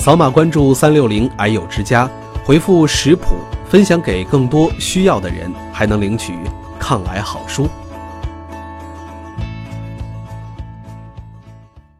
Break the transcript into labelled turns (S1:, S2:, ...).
S1: 扫码关注三六零癌友之家回复食谱分享给更多需要的人还能领取抗癌好书。